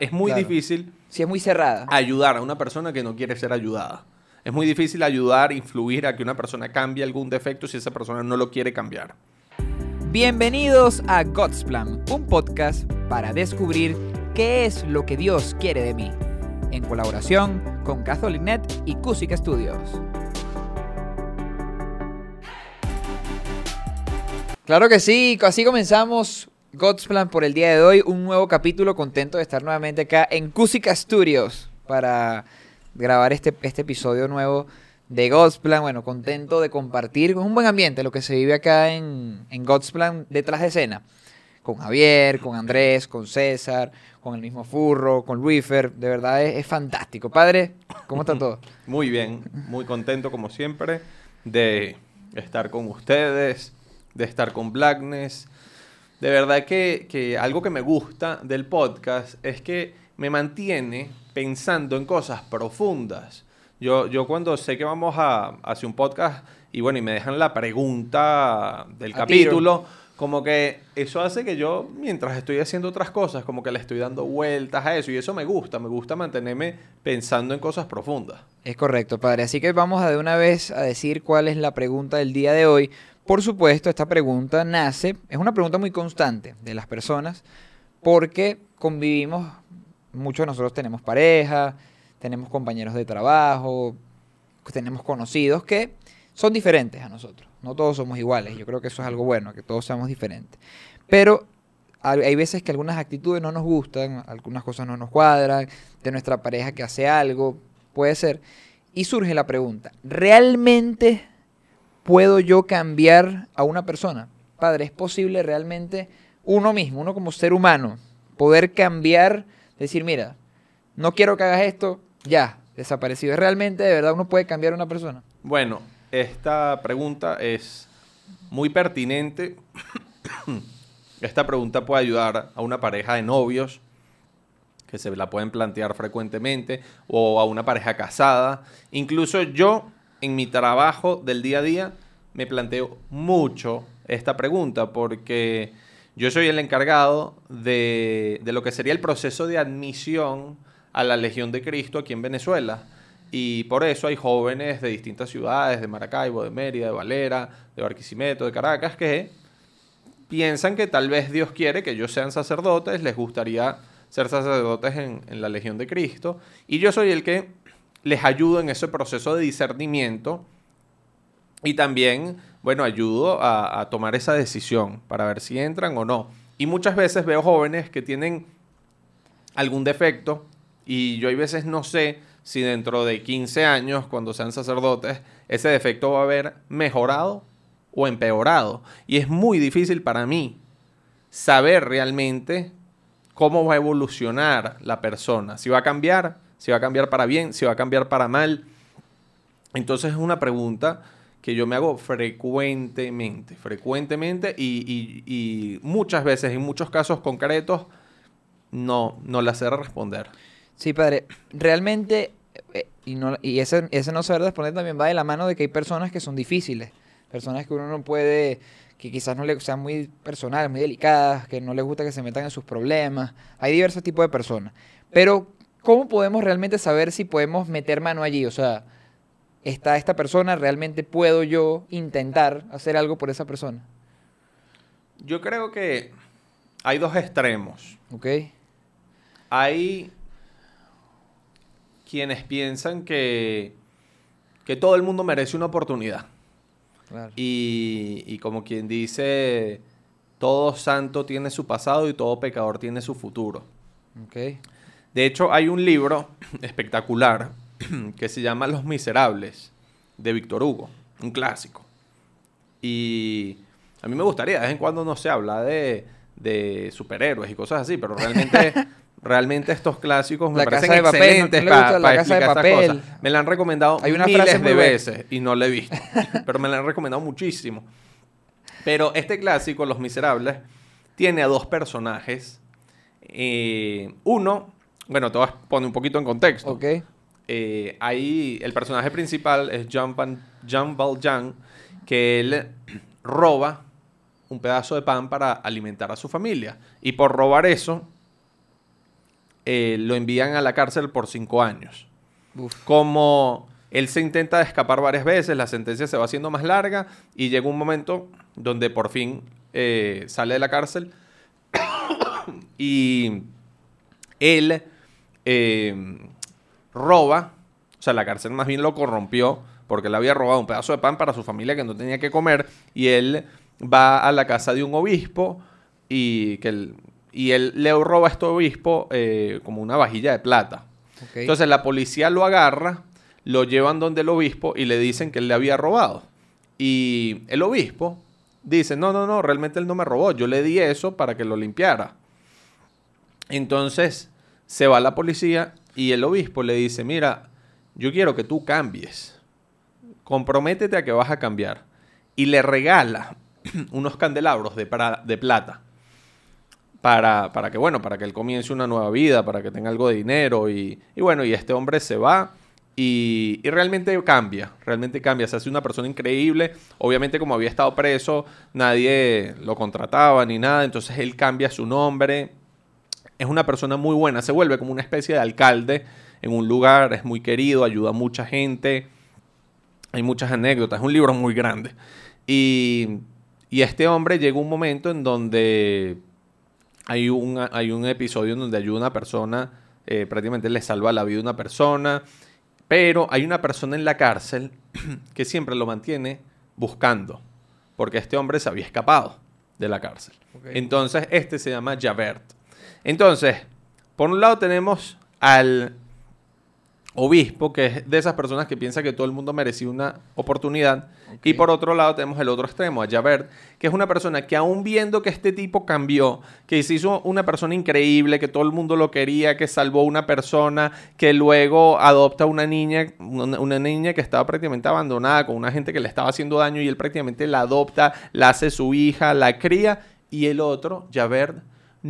Es muy Claro. difícil Si es muy cerrada. ayudar a una persona que no quiere ser ayudada. Es muy difícil ayudar, influir a que una persona cambie algún defecto si esa persona no lo quiere cambiar. Bienvenidos a God's Plan, un podcast para descubrir qué es lo que Dios quiere de mí, en colaboración con CatholicNet y Cusic Studios. Claro que sí, así comenzamos God's Plan por el día de hoy, un nuevo capítulo, contento de estar nuevamente acá en Cusica Studios para grabar este, este episodio nuevo de God's Plan, bueno, contento de compartir con un buen ambiente lo que se vive acá en, en Plan detrás de escena. Con Javier, con Andrés, con César, con el mismo Furro, con Luifer. De verdad es, es fantástico. Padre, ¿cómo está todo? Muy bien, muy contento como siempre de estar con ustedes, de estar con Blackness. De verdad que, que algo que me gusta del podcast es que me mantiene pensando en cosas profundas. Yo, yo cuando sé que vamos a hacer un podcast y bueno, y me dejan la pregunta del A capítulo, como que eso hace que yo, mientras estoy haciendo otras cosas, como que le estoy dando vueltas a eso y eso me gusta, me gusta mantenerme pensando en cosas profundas. Es correcto, padre. Así que vamos a de una vez a decir cuál es la pregunta del día de hoy. Por supuesto, esta pregunta nace, es una pregunta muy constante de las personas, porque convivimos, muchos de nosotros tenemos pareja, tenemos compañeros de trabajo, tenemos conocidos que son diferentes a nosotros. No todos somos iguales. Yo creo que eso es algo bueno, que todos seamos diferentes. Pero hay veces que algunas actitudes no nos gustan, algunas cosas no nos cuadran, de nuestra pareja que hace algo, puede ser. Y surge la pregunta, ¿realmente puedo yo cambiar a una persona? Padre, ¿es posible realmente uno mismo, uno como ser humano, poder cambiar, decir, mira, no quiero que hagas esto, ya, desaparecido? ¿Es realmente, de verdad, uno puede cambiar a una persona? Bueno, esta pregunta es muy pertinente. Esta pregunta puede ayudar a una pareja de novios que se la pueden plantear frecuentemente o a una pareja casada. Incluso yo en mi trabajo del día a día me planteo mucho esta pregunta porque yo soy el encargado de, de lo que sería el proceso de admisión a la Legión de Cristo aquí en Venezuela. Y por eso hay jóvenes de distintas ciudades, de Maracaibo, de Mérida, de Valera, de Barquisimeto, de Caracas, que piensan que tal vez Dios quiere que ellos sean sacerdotes, les gustaría ser sacerdotes en, en la Legión de Cristo. Y yo soy el que les ayudo en ese proceso de discernimiento y también, bueno, ayudo a, tomar esa decisión para ver si entran o no. Y muchas veces veo jóvenes que tienen algún defecto y yo hay veces no sé si dentro de 15 años, cuando sean sacerdotes, ese defecto va a haber mejorado o empeorado. Y es muy difícil para mí saber realmente cómo va a evolucionar la persona. Si va a cambiar, si va a cambiar para bien, si va a cambiar para mal. Entonces es una pregunta que yo me hago frecuentemente, frecuentemente y, muchas veces, en muchos casos concretos, no, no la sé responder. Sí, padre, realmente, eh, y, no, y ese, ese no saber responder también va de la mano de que hay personas que son difíciles, personas que uno no puede, que quizás no le sean muy personales, muy delicadas, que no les gusta que se metan en sus problemas. Hay diversos tipos de personas. Pero, ¿cómo podemos realmente saber si podemos meter mano allí? O sea, ¿está esta persona? ¿Realmente puedo yo intentar hacer algo por esa persona? Yo creo que hay dos extremos. ¿Ok? Hay quienes piensan que, que todo el mundo merece una oportunidad. Claro. Y, y como quien dice, todo santo tiene su pasado y todo pecador tiene su futuro. Ok. De hecho, hay un libro espectacular que se llama Los Miserables, de Víctor Hugo, un clásico. Y a mí me gustaría, de vez en cuando no se habla de, de superhéroes y cosas así, pero realmente, realmente estos clásicos me La parecen Casa de Papel, ¿no- excelentes no para de explicar estas cosas. Me la han recomendado Hay una miles frase de buena. veces y no la he visto, pero me la han recomendado muchísimo. Pero este clásico, Los Miserables, tiene a dos personajes. Eh, uno, bueno, te voy a poner un poquito en contexto. Ok. Eh, ahí el personaje principal es Jean, Van, Jean Valjean, que él roba un pedazo de pan para alimentar a su familia. Y por robar eso, eh, lo envían a la cárcel por cinco años. Uf. Como él se intenta escapar varias veces, la sentencia se va haciendo más larga y llega un momento donde por fin eh, sale de la cárcel y él eh, roba, o sea, la cárcel más bien lo corrompió porque le había robado un pedazo de pan para su familia que no tenía que comer y él va a la casa de un obispo y, que él, y él le roba a este obispo eh, como una vajilla de plata. Entonces la policía lo agarra, lo llevan donde el obispo y le dicen que él le había robado. Y el obispo dice, no, no, no, realmente él no me robó, yo le di eso para que lo limpiara. Entonces se va la policía y el obispo le dice, mira, yo quiero que tú cambies, comprométete a que vas a cambiar. Y le regala unos candelabros de, de plata para, para que, bueno, para que él comience una nueva vida, para que tenga algo de dinero. Y, y bueno, y este hombre se va y, y realmente cambia, realmente cambia. Se hace una persona increíble. Obviamente, como había estado preso, nadie lo contrataba ni nada. Entonces él cambia su nombre. Es una persona muy buena, se vuelve como una especie de alcalde en un lugar, es muy querido, ayuda a mucha gente. Hay muchas anécdotas, es un libro muy grande. Y, y este hombre llega un momento en donde hay un, hay un episodio en donde ayuda a una persona, eh, prácticamente le salva la vida a una persona, pero hay una persona en la cárcel que siempre lo mantiene buscando, porque este hombre se había escapado de la cárcel. Entonces, este se llama Javert. Entonces, por un lado tenemos al obispo, que es de esas personas que piensa que todo el mundo merecía una oportunidad. Y por otro lado tenemos el otro extremo, a Javert, que es una persona que aún viendo que este tipo cambió, que se hizo una persona increíble, que todo el mundo lo quería, que salvó una persona, que luego adopta una niña, una, una niña que estaba prácticamente abandonada, con una gente que le estaba haciendo daño, y él prácticamente la adopta, la hace su hija, la cría, y el otro, Javert,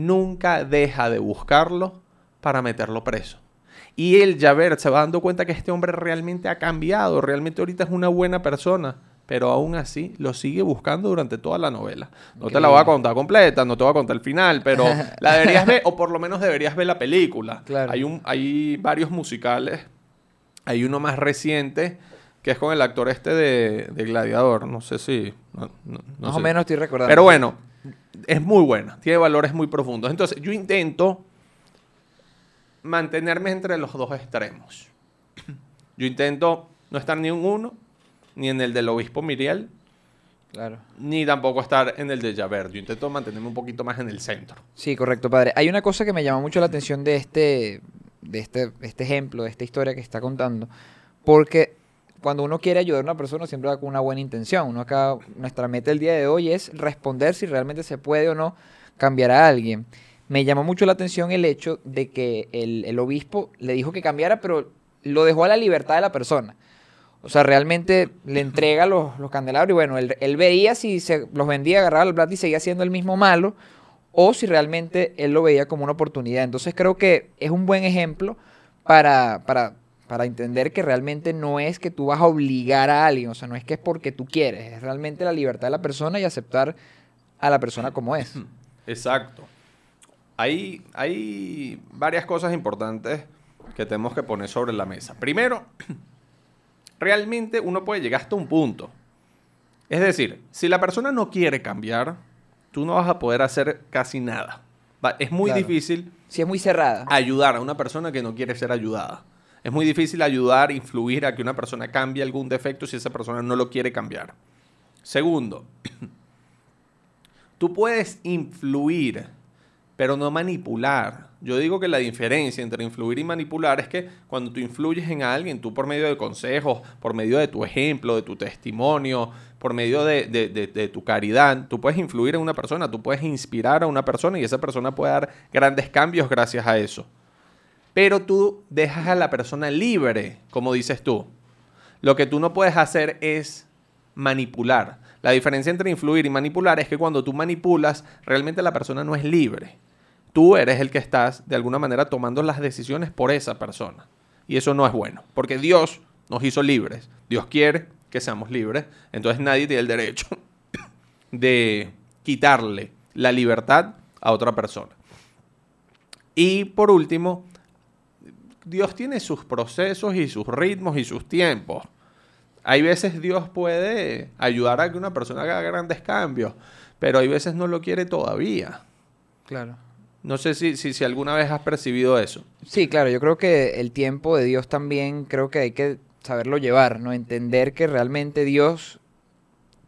nunca deja de buscarlo para meterlo preso. Y él, Javert, se va dando cuenta que este hombre realmente ha cambiado, realmente ahorita es una buena persona, pero aún así lo sigue buscando durante toda la novela. No te la voy a contar completa, no te voy a contar el final, pero la deberías ver, o por lo menos deberías ver la película. Claro. Hay, un, hay varios musicales, hay uno más reciente que es con el actor este de, de Gladiador, no sé si... no- no- no Más sé. o menos estoy recordando. Pero bueno, es muy buena, tiene valores muy profundos. Entonces, yo intento mantenerme entre los dos extremos. Yo intento no estar ni en uno, ni en el del obispo Miriel, Claro. ni tampoco estar en el de Javert. Yo intento mantenerme un poquito más en el centro. Sí, correcto, padre. Hay una cosa que me llama mucho la atención de este, de este, este ejemplo, de esta historia que está contando, porque cuando uno quiere ayudar a una persona siempre va con una buena intención. Uno acá, nuestra meta el día de hoy es responder si realmente se puede o no cambiar a alguien. Me llamó mucho la atención el hecho de que el, obispo le dijo que cambiara, pero lo dejó a la libertad de la persona. O sea, realmente le entrega los, candelabros y bueno, él, veía si se los vendía, agarraba el plato y seguía siendo el mismo malo, o si realmente él lo veía como una oportunidad. Entonces creo que es un buen ejemplo para, para, para entender que realmente no es que tú vas a obligar a alguien, o sea, no es que es porque tú quieres, es realmente la libertad de la persona y aceptar a la persona como es. Exacto. Hay, hay varias cosas importantes que tenemos que poner sobre la mesa. Primero, realmente uno puede llegar hasta un punto. Es decir, si la persona no quiere cambiar, tú no vas a poder hacer casi nada. Es muy Claro. difícil Si es muy cerrada. ayudar a una persona que no quiere ser ayudada. Es muy difícil ayudar, influir a que una persona cambie algún defecto si esa persona no lo quiere cambiar. Segundo, tú puedes influir, pero no manipular. Yo digo que la diferencia entre influir y manipular es que cuando tú influyes en alguien, tú por medio de consejos, por medio de tu ejemplo, de tu testimonio, por medio de, de- tu caridad, tú puedes influir en una persona, tú puedes inspirar a una persona y esa persona puede dar grandes cambios gracias a eso. Pero tú dejas a la persona libre, como dices tú. Lo que tú no puedes hacer es manipular. La diferencia entre influir y manipular es que cuando tú manipulas, realmente la persona no es libre. Tú eres el que estás, de alguna manera, tomando las decisiones por esa persona. Y eso no es bueno, porque Dios nos hizo libres. Dios quiere que seamos libres. Entonces nadie tiene el derecho de quitarle la libertad a otra persona. Y por último, Dios tiene sus procesos y sus ritmos y sus tiempos. Hay veces Dios puede ayudar a que una persona haga grandes cambios, pero hay veces no lo quiere todavía. Claro. No sé si, si, si alguna vez has percibido eso. Sí, claro, yo creo que el tiempo de Dios también creo que hay que saberlo llevar, ¿no? Entender que realmente Dios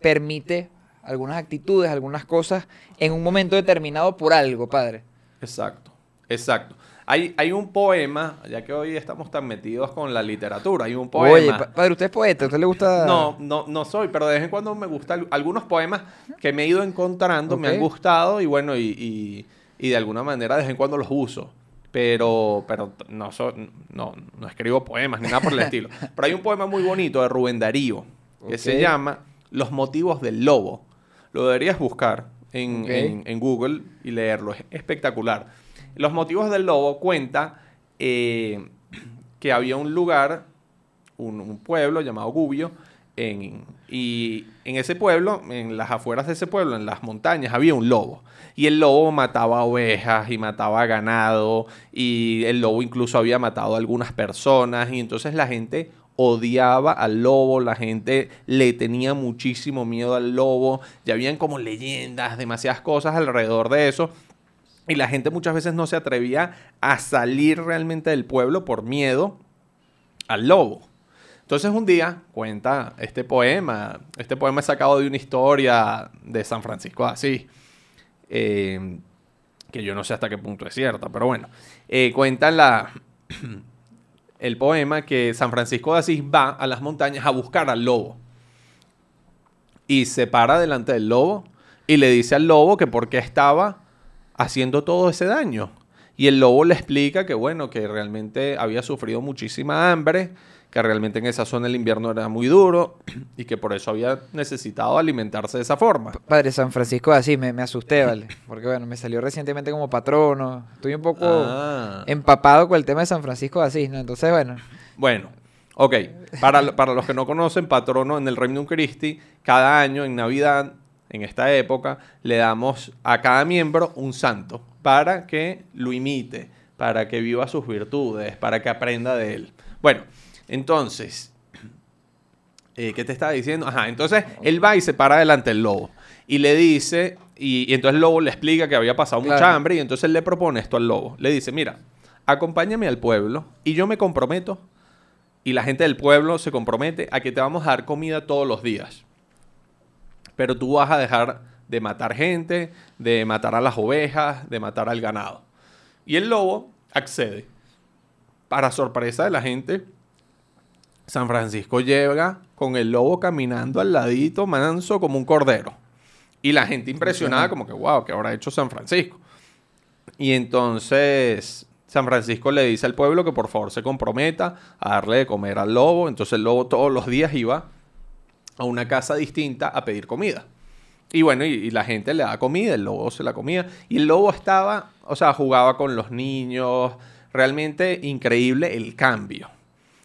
permite algunas actitudes, algunas cosas en un momento determinado por algo, padre. Exacto, exacto. Hay, hay un poema, ya que hoy estamos tan metidos con la literatura, hay un poema. Oye, pa- padre, usted es poeta, ¿a usted le gusta? No, no, no soy, pero de vez en cuando me gustan algunos poemas que me he ido encontrando, me han gustado y bueno, y, y- y de alguna manera de vez en cuando los uso. Pero, pero no, so- no, no escribo poemas ni nada por el estilo. Pero hay un poema muy bonito de Rubén Darío que se Ok. llama Los motivos del lobo. Lo deberías buscar en, Ok. en- en Google y leerlo. Es espectacular. Los motivos del lobo cuenta eh, que había un lugar, un, un pueblo llamado Gubbio, en, y en ese pueblo, en las afueras de ese pueblo, en las montañas, había un lobo. Y el lobo mataba ovejas y mataba ganado, y el lobo incluso había matado a algunas personas, y entonces la gente odiaba al lobo, la gente le tenía muchísimo miedo al lobo, ya habían como leyendas, demasiadas cosas alrededor de eso. Y la gente muchas veces no se atrevía a salir realmente del pueblo por miedo al lobo. Entonces un día cuenta este poema, este poema es sacado de una historia de San Francisco de Asís, eh, que yo no sé hasta qué punto es cierta, pero bueno, eh, cuenta la, el poema que San Francisco de Asís va a las montañas a buscar al lobo y se para delante del lobo y le dice al lobo que por qué estaba haciendo todo ese daño. Y el lobo le explica que, bueno, que realmente había sufrido muchísima hambre, que realmente en esa zona el invierno era muy duro y que por eso había necesitado alimentarse de esa forma. Padre San Francisco de Asís, me, me asusté, ¿vale? Porque bueno, me salió recientemente como patrono. Estoy un poco Ah. empapado con el tema de San Francisco de Asís, ¿no? Entonces, bueno, Bueno, ok. Para, para los que no conocen, patrono en el Reino Christi, cada año en Navidad, en esta época, le damos a cada miembro un santo para que lo imite, para que viva sus virtudes, para que aprenda de él. Bueno, entonces, eh, ¿qué te estaba diciendo? Ajá, entonces él va y se para delante del lobo y le dice, y, y entonces el lobo le explica que había pasado mucha hambre y entonces él le propone esto al lobo. Le dice, mira, acompáñame al pueblo y yo me comprometo y la gente del pueblo se compromete a que te vamos a dar comida todos los días. Pero tú vas a dejar de matar gente, de matar a las ovejas, de matar al ganado. Y el lobo accede. Para sorpresa de la gente, San Francisco llega con el lobo caminando al ladito, manso como un cordero. Y la gente impresionada, como que, wow, ¿qué habrá hecho San Francisco? Y entonces San Francisco le dice al pueblo que por favor se comprometa a darle de comer al lobo. Entonces el lobo todos los días iba a una casa distinta a pedir comida. Y bueno, y, y la gente le da comida, el lobo se la comía. Y el lobo estaba, o sea, jugaba con los niños. Realmente increíble el cambio.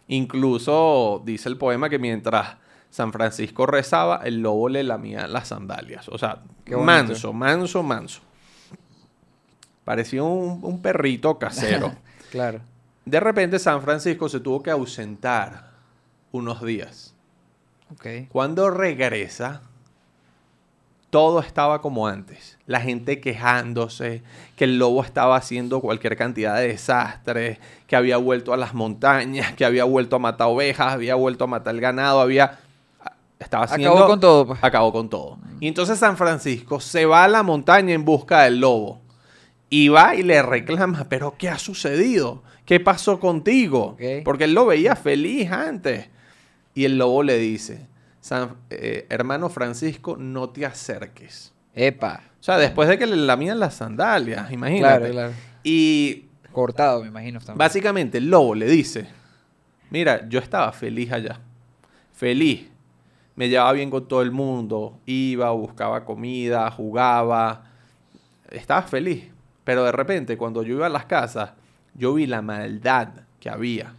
Incluso dice el poema que mientras San Francisco rezaba, el lobo le lamía las sandalias. O sea, manso, manso, manso. Parecía un, un perrito casero. claro. De repente San Francisco se tuvo que ausentar unos días. Ok. Cuando regresa, todo estaba como antes. La gente quejándose, que el lobo estaba haciendo cualquier cantidad de desastres, que había vuelto a las montañas, que había vuelto a matar ovejas, había vuelto a matar el ganado, había... Estaba haciendo... Acabó con todo, pues. Acabó con todo. Y entonces San Francisco se va a la montaña en busca del lobo. Y va y le reclama, pero ¿qué ha sucedido? ¿Qué pasó contigo? Porque él lo veía feliz antes. Y el lobo le dice, "San- eh, hermano Francisco, no te acerques. Epa. O sea, después de que le lamían las sandalias, imagínate. Claro, claro. Y Cortado, me imagino. también. básicamente el lobo le dice, mira, yo estaba feliz allá. Feliz. Me llevaba bien con todo el mundo. Iba, buscaba comida, jugaba. Estaba feliz. Pero de repente, cuando yo iba a las casas, yo vi la maldad que había.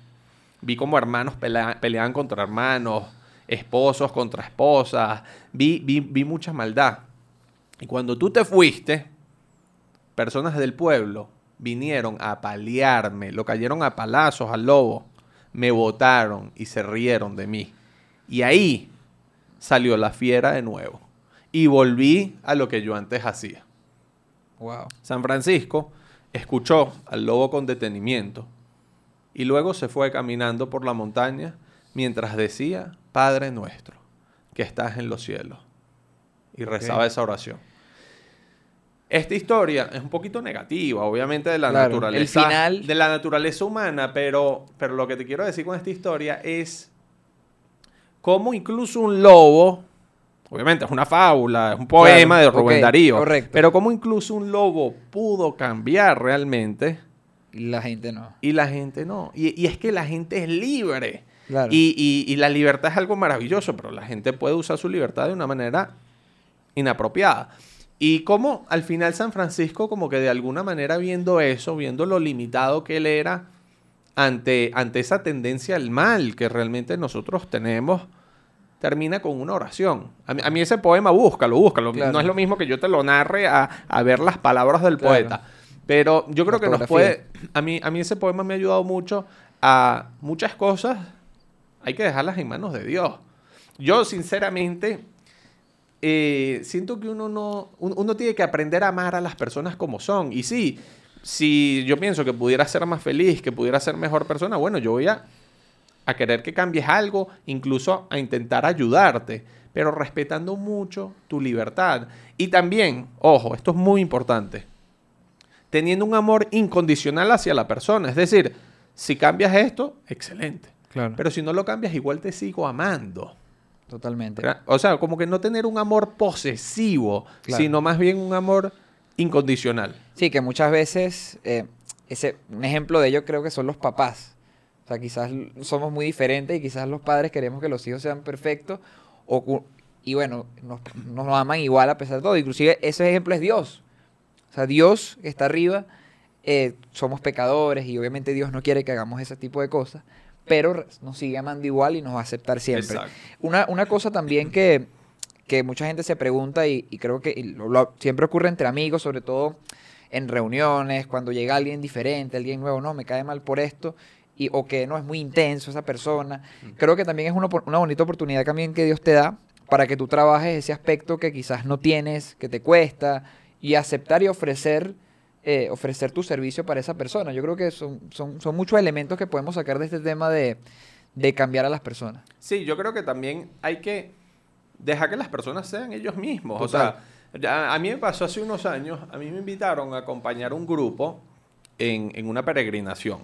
Vi como hermanos pelea- peleaban contra hermanos, esposos contra esposas. Vi, vi, vi mucha maldad. Y cuando tú te fuiste, personas del pueblo vinieron a paliarme, lo cayeron a palazos al lobo, me botaron y se rieron de mí. Y ahí salió la fiera de nuevo. Y volví a lo que yo antes hacía. Wow. San Francisco escuchó al lobo con detenimiento y luego se fue caminando por la montaña mientras decía, Padre nuestro, que estás en los cielos. Y rezaba esa oración. Esta historia es un poquito negativa, obviamente, de la Claro, el naturaleza. final- De la naturaleza humana, pero, pero lo que te quiero decir con esta historia es cómo incluso un lobo, obviamente es una fábula, es un poema Claro, de Rubén Darío, correcto. pero cómo incluso un lobo pudo cambiar realmente Y la gente no. y la gente no. Y, y es que la gente es libre. Claro. Y, y- y la libertad es algo maravilloso, pero la gente puede usar su libertad de una manera inapropiada. Y como al final San Francisco, como que de alguna manera viendo eso, viendo lo limitado que él era ante, ante esa tendencia al mal que realmente nosotros tenemos, termina con una oración. A mí, a mí ese poema, búscalo, búscalo. Claro. No es lo mismo que yo te lo narre a, a ver las palabras del Claro. poeta. Pero yo creo que nos puede... A mí, a mí ese poema me ha ayudado mucho a muchas cosas. Hay que dejarlas en manos de Dios. Yo, sinceramente, eh, siento que uno no... un- Uno tiene que aprender a amar a las personas como son. Y sí, si yo pienso que pudiera ser más feliz, que pudiera ser mejor persona, bueno, yo voy a, a querer que cambies algo, incluso a intentar ayudarte, pero respetando mucho tu libertad. Y también, ojo, esto es muy importante, teniendo un amor incondicional hacia la persona. Es decir, si cambias esto, excelente. Claro. Pero si no lo cambias, igual te sigo amando. Totalmente. ¿verdad? O sea, como que no tener un amor posesivo, Claro. sino más bien un amor incondicional. Sí, que muchas veces, eh, ese, un ejemplo de ello creo que son los papás. O sea, quizás somos muy diferentes y quizás los padres queremos que los hijos sean perfectos o, y bueno, nos, nos aman igual a pesar de todo. Inclusive ese ejemplo es Dios. O sea, Dios está arriba, eh, somos pecadores y obviamente Dios no quiere que hagamos ese tipo de cosas, pero nos sigue amando igual y nos va a aceptar siempre. Una, una cosa también que, que mucha gente se pregunta y, y creo que y lo- lo- siempre ocurre entre amigos, sobre todo en reuniones, cuando llega alguien diferente, alguien nuevo, no, me cae mal por esto, y, o que no es muy intenso esa persona. Creo que también es una, una bonita oportunidad también que Dios te da para que tú trabajes ese aspecto que quizás no tienes, que te cuesta, y aceptar y ofrecer, eh, ofrecer tu servicio para esa persona. Yo creo que son, son, son muchos elementos que podemos sacar de este tema de, de cambiar a las personas. Sí, yo creo que también hay que dejar que las personas sean ellos mismos. O sea, a mí me pasó hace unos años, a mí me invitaron a acompañar un grupo en, en una peregrinación.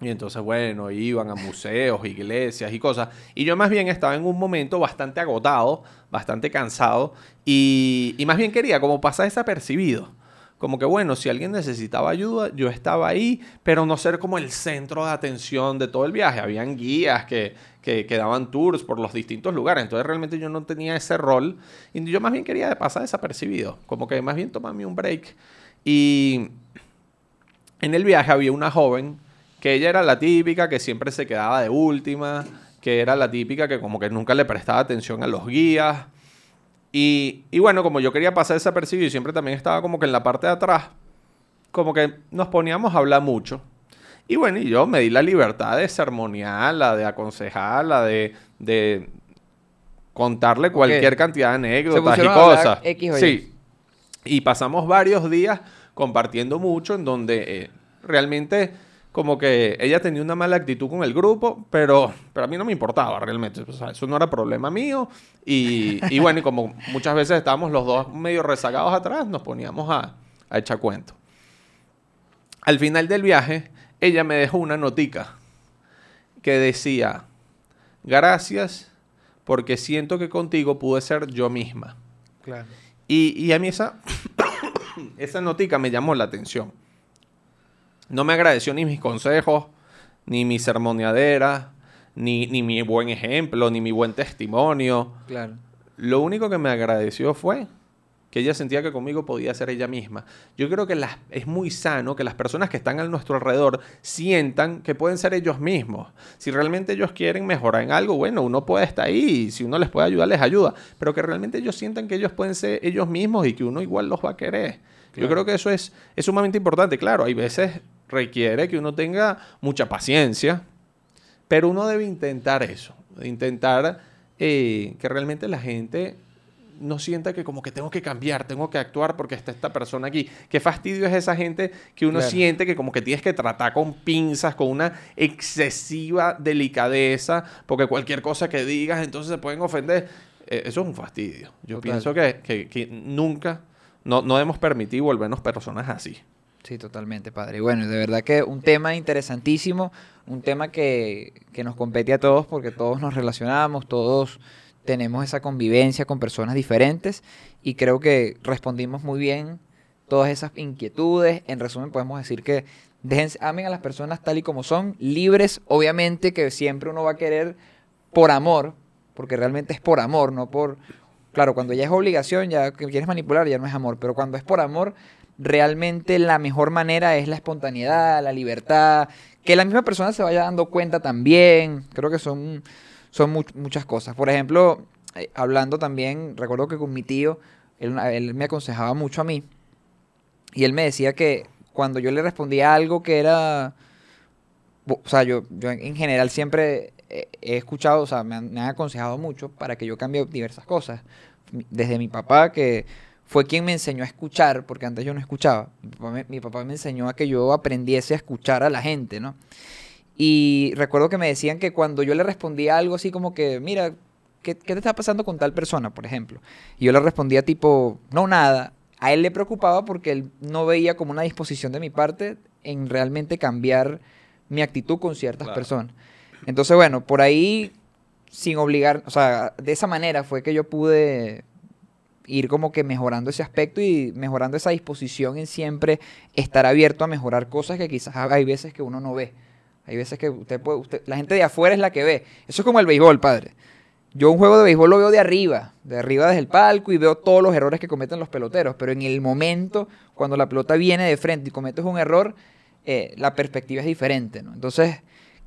Y entonces, bueno, iban a museos, iglesias y cosas. Y yo más bien estaba en un momento bastante agotado, bastante cansado. Y, y más bien quería como pasar desapercibido. Como que, bueno, si alguien necesitaba ayuda, yo estaba ahí, pero no ser como el centro de atención de todo el viaje. Habían guías que, que, que daban tours por los distintos lugares. Entonces, realmente yo no tenía ese rol. Y yo más bien quería pasar desapercibido. Como que más bien tomarme un break. Y en el viaje había una joven que ella era la típica que siempre se quedaba de última, que era la típica que como que nunca le prestaba atención a los guías. Y, y bueno, como yo quería pasar desapercibido y siempre también estaba como que en la parte de atrás, como que nos poníamos a hablar mucho. Y bueno, y yo me di la libertad de sermonearla, de aconsejarla, de, de contarle cualquier cantidad de anécdotas y cosas. X o Y. Sí, y pasamos varios días compartiendo mucho en donde eh, realmente como que ella tenía una mala actitud con el grupo, pero, pero a mí no me importaba realmente. O sea, eso no era problema mío. Y, y bueno, y como muchas veces estábamos los dos medio rezagados atrás, nos poníamos a, a echar cuento. Al final del viaje, ella me dejó una notica que decía, gracias porque siento que contigo pude ser yo misma. Claro. Y, y a mí esa, esa notica me llamó la atención. No me agradeció ni mis consejos, ni mi sermoneadera, ni, ni mi buen ejemplo, ni mi buen testimonio. Claro. Lo único que me agradeció fue que ella sentía que conmigo podía ser ella misma. Yo creo que las- es muy sano que las personas que están a nuestro alrededor sientan que pueden ser ellos mismos. Si realmente ellos quieren mejorar en algo, bueno, uno puede estar ahí y si uno les puede ayudar, les ayuda. Pero que realmente ellos sientan que ellos pueden ser ellos mismos y que uno igual los va a querer. Yo creo que eso es, es sumamente importante. Claro, hay veces requiere que uno tenga mucha paciencia, pero uno debe intentar eso, intentar eh, que realmente la gente no sienta que como que tengo que cambiar, tengo que actuar porque está esta persona aquí. Qué fastidio es esa gente que uno siente que como que tienes que tratar con pinzas, con una excesiva delicadeza, porque cualquier cosa que digas entonces se pueden ofender. Eh, eso es un fastidio. Yo pienso que, que, nunca, no, no debemos permitir volvernos personas así. Sí, totalmente, padre. Bueno, de verdad que un tema interesantísimo, un tema que, que nos compete a todos porque todos nos relacionamos, todos tenemos esa convivencia con personas diferentes y creo que respondimos muy bien todas esas inquietudes. En resumen, podemos decir que déjense, amen a las personas tal y como son, libres, obviamente que siempre uno va a querer por amor, porque realmente es por amor, no por... Claro, cuando ya es obligación, ya que quieres manipular, ya no es amor, pero cuando es por amor, realmente la mejor manera es la espontaneidad, la libertad, que la misma persona se vaya dando cuenta también. Creo que son son muchas cosas. Por ejemplo, eh, hablando también, recuerdo que con mi tío, él, me aconsejaba mucho a mí. Y él me decía que cuando yo le respondía algo que era... O sea, yo, yo en general siempre he, escuchado, o sea, me han, aconsejado mucho para que yo cambie diversas cosas. Desde mi papá, que fue quien me enseñó a escuchar, porque antes yo no escuchaba. Mi papá me, mi papá me enseñó a que yo aprendiese a escuchar a la gente, ¿no? Y recuerdo que me decían que cuando yo le respondía algo así como que, mira, ¿qué, te está pasando con tal persona, por ejemplo? Y yo le respondía tipo, no, nada. A él le preocupaba porque él no veía como una disposición de mi parte en realmente cambiar mi actitud con ciertas personas. Entonces, bueno, por ahí, sin obligar, o sea, de esa manera fue que yo pude ir como que mejorando ese aspecto y mejorando esa disposición en siempre estar abierto a mejorar cosas que quizás hay veces que uno no ve. Hay veces que usted puede, usted, la gente de afuera es la que ve. Eso es como el béisbol, padre. Yo un juego de béisbol lo veo de arriba, de arriba desde el palco y veo todos los errores que cometen los peloteros. Pero en el momento, cuando la pelota viene de frente y cometes un error, eh, la perspectiva es diferente. ¿no? Entonces,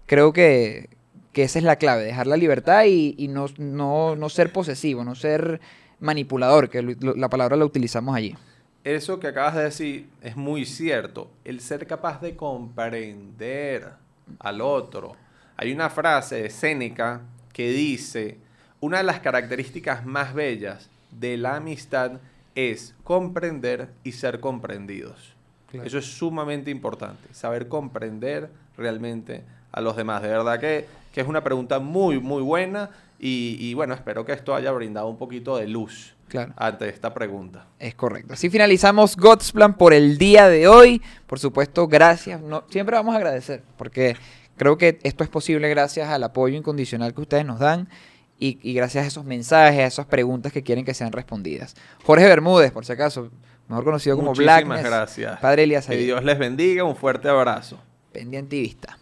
creo que, esa es la clave, dejar la libertad y, no, no, ser posesivo, no ser manipulador, que la palabra la utilizamos allí. Eso que acabas de decir es muy cierto. El ser capaz de comprender al otro. Hay una frase de Séneca que dice, una de las características más bellas de la amistad es comprender y ser comprendidos. Eso es sumamente importante, saber comprender realmente a los demás. De verdad que, es una pregunta muy, muy buena y, bueno, espero que esto haya brindado un poquito de luz ante esta pregunta. Es correcto. Así finalizamos God's Plan por el día de hoy. Por supuesto, gracias. No, siempre vamos a agradecer porque creo que esto es posible gracias al apoyo incondicional que ustedes nos dan. Y, gracias a esos mensajes, a esas preguntas que quieren que sean respondidas. Jorge Bermúdez, por si acaso, mejor conocido como Black. gracias. Padre Elías. Que Dios les bendiga, un fuerte abrazo. Pendiente y vista.